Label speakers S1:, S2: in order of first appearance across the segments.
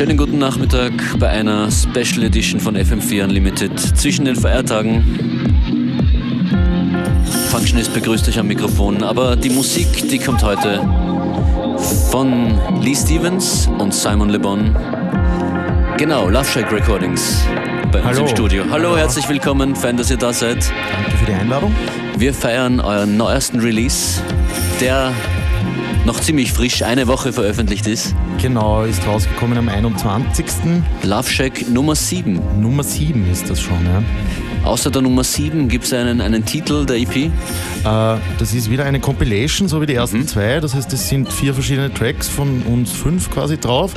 S1: Schönen guten Nachmittag bei einer Special Edition von FM4 Unlimited zwischen den Feiertagen. Functionist begrüßt euch am Mikrofon, aber die Musik, die kommt heute von Lee Stevens und Simon Le Bon. Genau, Love Shack Recordings bei uns
S2: Hallo.
S1: im Studio. Hallo, herzlich willkommen, fein, dass ihr da seid.
S2: Danke für die Einladung.
S1: Wir feiern euren neuesten Release, der noch ziemlich frisch, eine Woche veröffentlicht ist.
S2: Genau, ist rausgekommen am 21.
S1: Love Shack Nummer 7.
S2: Nummer 7 ist das schon, ja.
S1: Außer der Nummer 7 gibt es einen, einen Titel der EP.
S2: Äh, das ist wieder eine Compilation, so wie die ersten zwei. Das heißt, es sind vier verschiedene Tracks von uns fünf quasi drauf.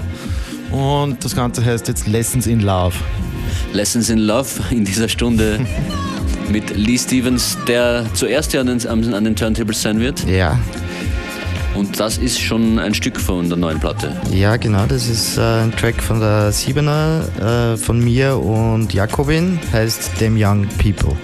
S2: Und das Ganze heißt jetzt Lessons in Love.
S1: Lessons in Love in dieser Stunde mit Lee Stevens, der zuerst ja an den, an den Turntables sein wird.
S3: Ja,
S1: Und das ist schon ein Stück von der neuen Platte.
S3: ja, genau. Das ist äh, ein Track von der Siebener, äh, von mir und Jakobin, heißt Them Young People.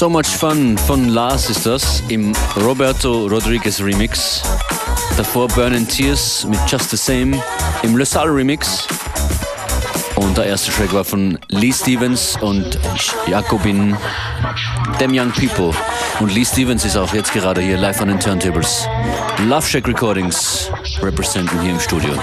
S1: So Much Fun von Lars ist das im Roberto Rodriguez Remix. Davor Burning Tears mit Just the Same im Le Salle Remix. Und der erste Track war von Lee Stevens und Jacobin, Them Young People. Und Lee Stevens ist auch jetzt gerade hier live an den Turntables. Love Shack Recordings representen hier im Studio.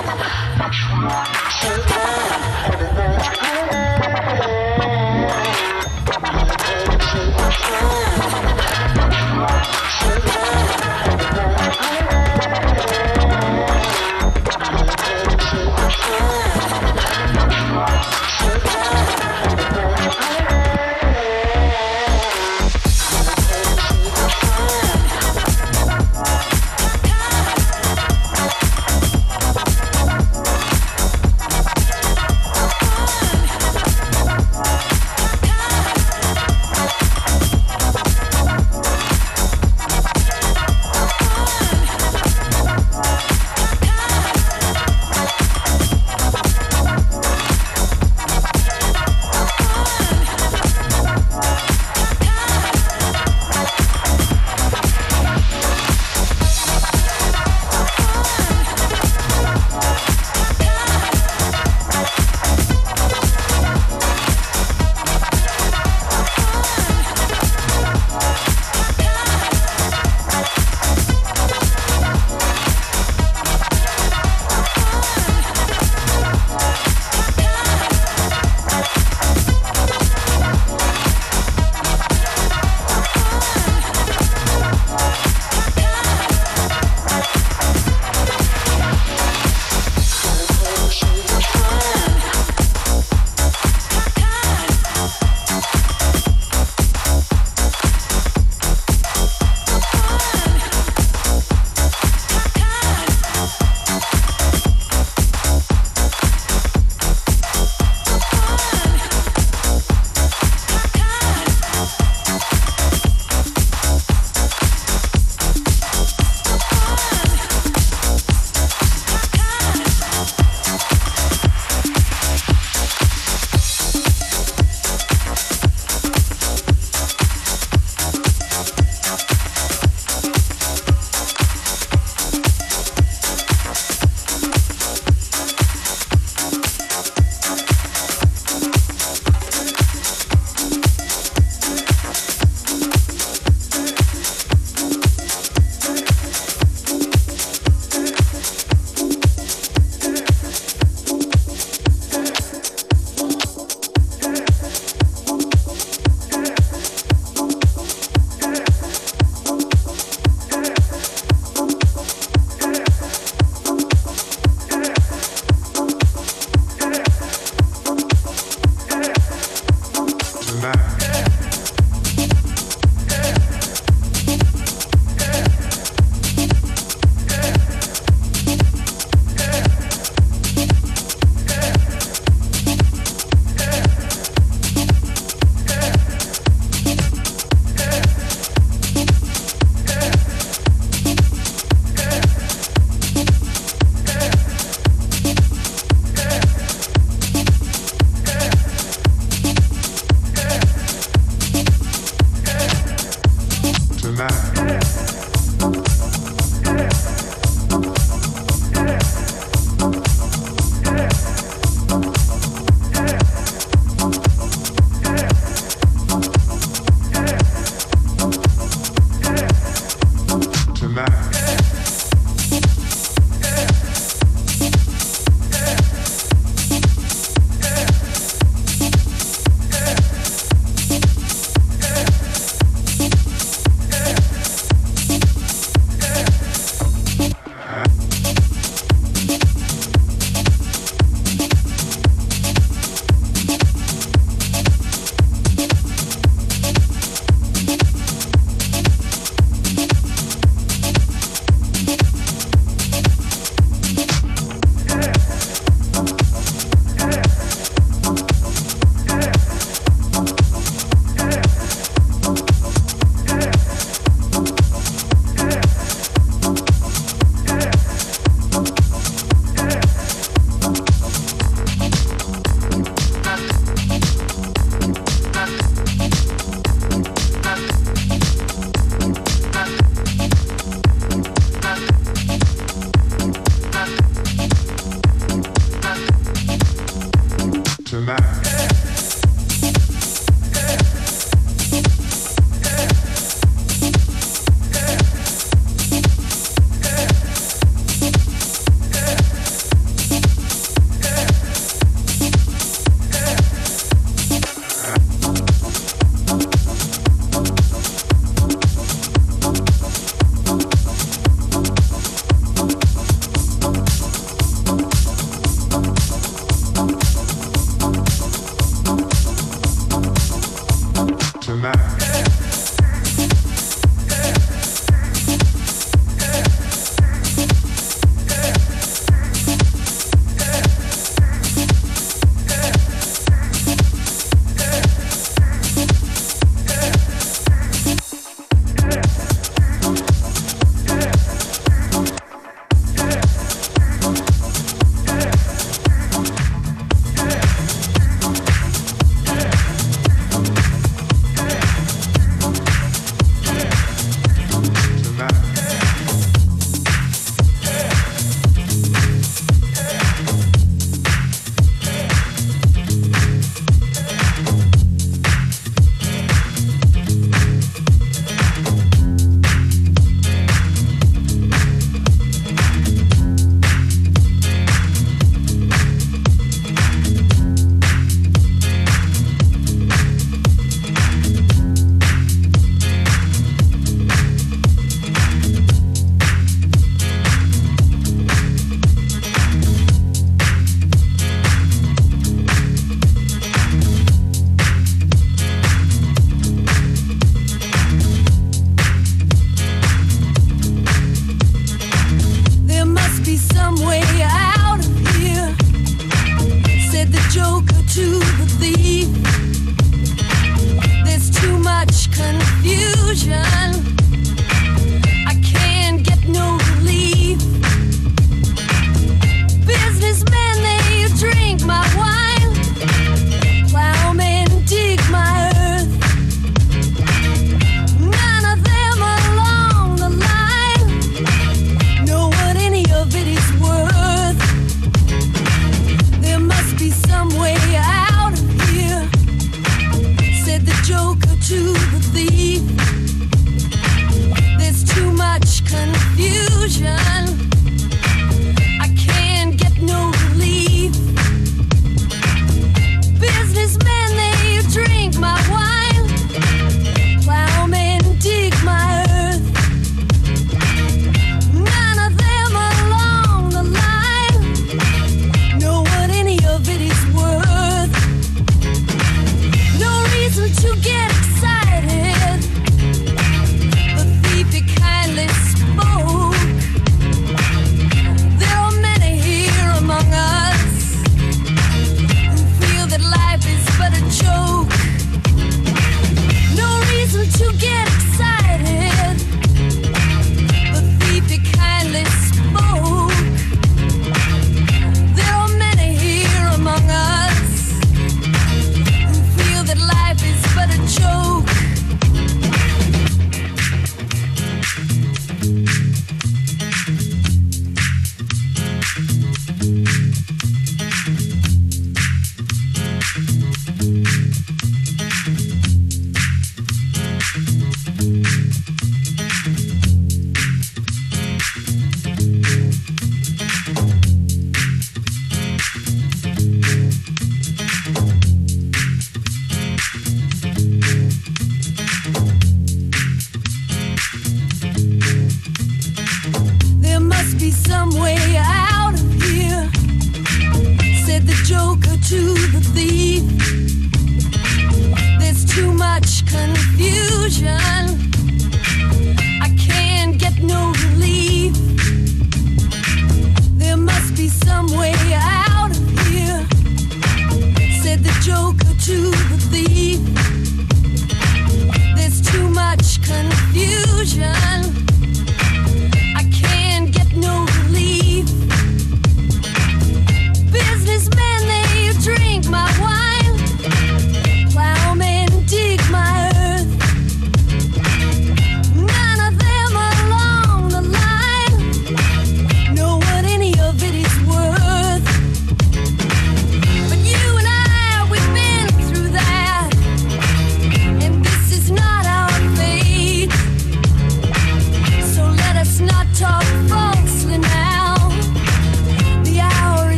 S1: back.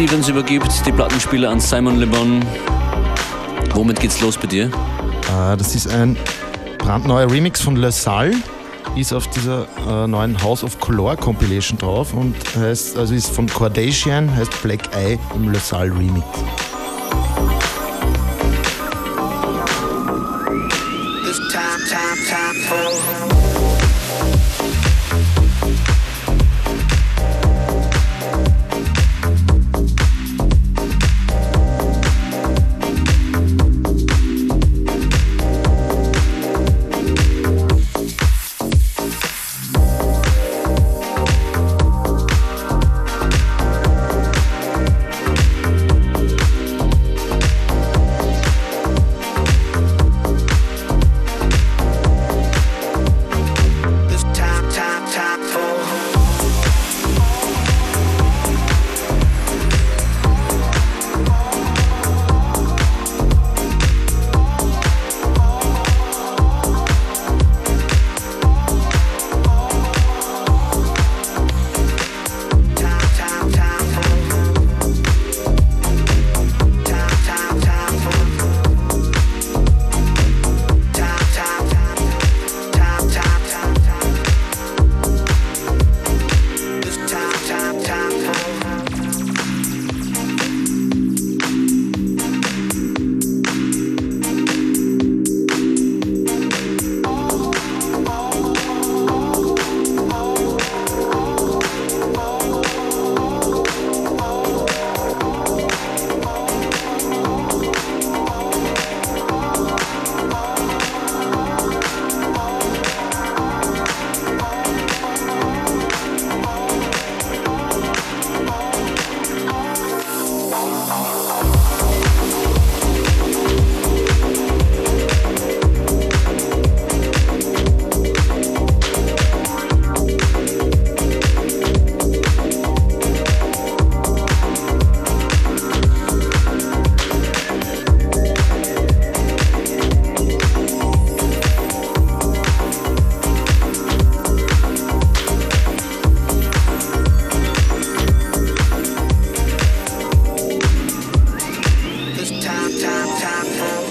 S1: Stevens übergibt die Plattenspieler an Simon Le Bon. Womit geht's los bei dir?
S2: Äh, das ist ein brandneuer Remix von Le Salle, ist auf dieser äh, neuen House of Color Compilation drauf und heißt, also ist von Kardashian, heißt Black Eye im Le Salle Remix.
S4: time for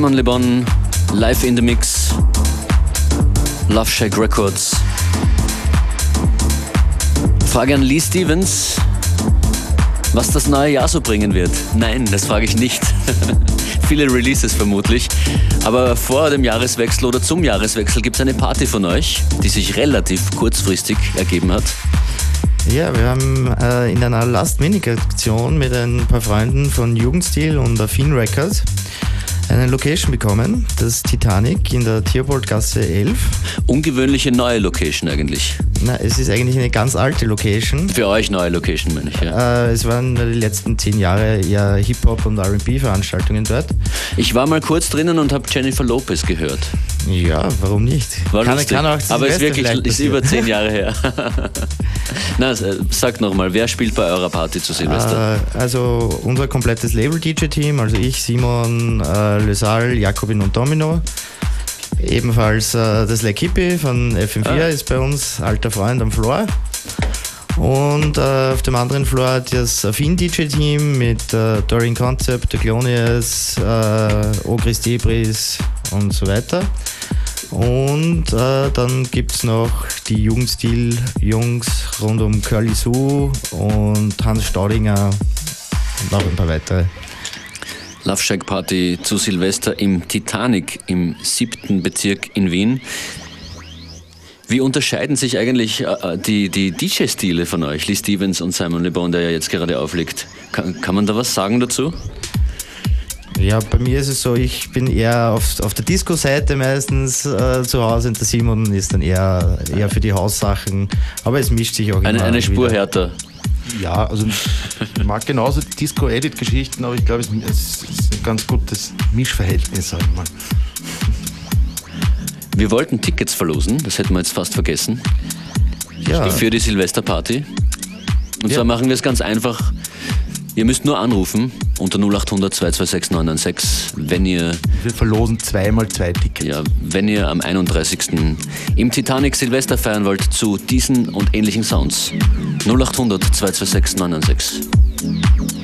S1: Simon Le Bon, live in the mix. Love Shack Records. Frage an Lee Stevens, was das neue Jahr so bringen wird. Nein, das frage ich nicht. Viele Releases vermutlich. Aber vor dem Jahreswechsel oder zum Jahreswechsel gibt es eine Party von euch, die sich relativ kurzfristig ergeben hat.
S3: Ja, wir haben äh, in einer Last-Minute-Aktion mit ein paar Freunden von Jugendstil und Affin Records eine Location bekommen, das Titanic in der Theobaldgasse 11.
S1: Ungewöhnliche neue Location eigentlich.
S3: Na, es ist eigentlich eine ganz alte Location.
S1: Für euch neue Location, meine ich, ja.
S3: Äh, es waren die letzten zehn Jahre eher Hip-Hop und RB-Veranstaltungen dort.
S1: Ich war mal kurz drinnen und habe Jennifer Lopez gehört.
S3: Ja, warum nicht?
S1: War kann, kann auch Aber es ist wirklich ist über zehn Jahre her. Na, sag nochmal, wer spielt bei eurer Party zu Silvester?
S3: Äh, also unser komplettes Label-DJ-Team, also ich, Simon, äh, Lösal, Jakobin und Domino. Ebenfalls äh, das L'Equipe von FM4 ah. ist bei uns, alter Freund am Floor. Und äh, auf dem anderen Floor das Affin-DJ-Team mit äh, Dorian Concept, Glonius, äh, Ogris Debris und so weiter. Und äh, dann gibt es noch die Jugendstil-Jungs rund um Curly Sue und Hans Staudinger und noch ein paar weitere.
S1: Love Shack Party zu Silvester im Titanic im siebten Bezirk in Wien. Wie unterscheiden sich eigentlich äh, die, die DJ-Stile von euch, Lee Stevens und Simon Le Bon, der ja jetzt gerade auflegt? Kann, kann man da was sagen dazu?
S3: Ja, bei mir ist es so, ich bin eher auf, auf der Disco-Seite meistens äh, zu Hause und der Simon ist dann eher, eher für die Haussachen. Aber es mischt sich auch
S1: eine,
S3: immer.
S1: Eine Spur wieder. härter.
S2: Ja, also ich mag genauso Disco-Edit-Geschichten, aber ich glaube, es ist ein ganz gutes Mischverhältnis, sag ich mal.
S1: Wir wollten Tickets verlosen, das hätten wir jetzt fast vergessen. Ja. Für die Silvesterparty. Und ja. zwar machen wir es ganz einfach. Ihr müsst nur anrufen unter 0800 226 996, wenn ihr.
S2: Wir verlosen zweimal zwei Tickets.
S1: Ja, wenn ihr am 31. im Titanic Silvester feiern wollt zu diesen und ähnlichen Sounds. 0800 226 996.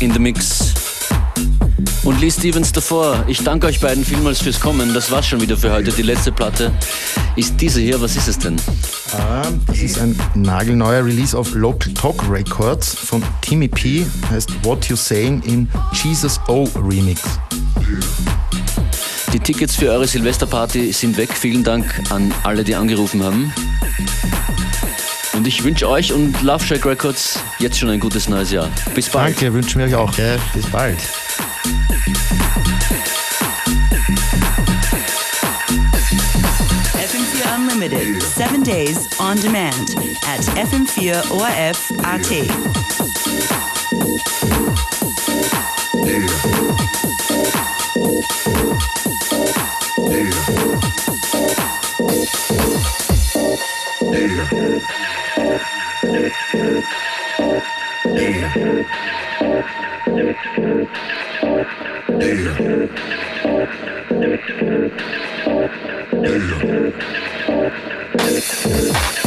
S1: in the Mix. Und Lee Stevens davor. Ich danke euch beiden vielmals fürs Kommen. Das war's schon wieder für heute. Die letzte Platte ist diese hier. Was ist es denn?
S2: Ähm, das ist ein nagelneuer Release auf Local Talk Records von Timmy P. Heißt What You Saying in Jesus O Remix.
S1: Die Tickets für eure Silvesterparty sind weg. Vielen Dank an alle, die angerufen haben. Und ich wünsche euch und Love Shack Records jetzt schon ein gutes neues Jahr. Bis bald.
S2: Danke, wünschen wir euch auch.
S3: Ja, bis bald.
S5: FM4 Unlimited, seven days on demand at FM4 ORF AT.
S4: Yeah. Data. Data.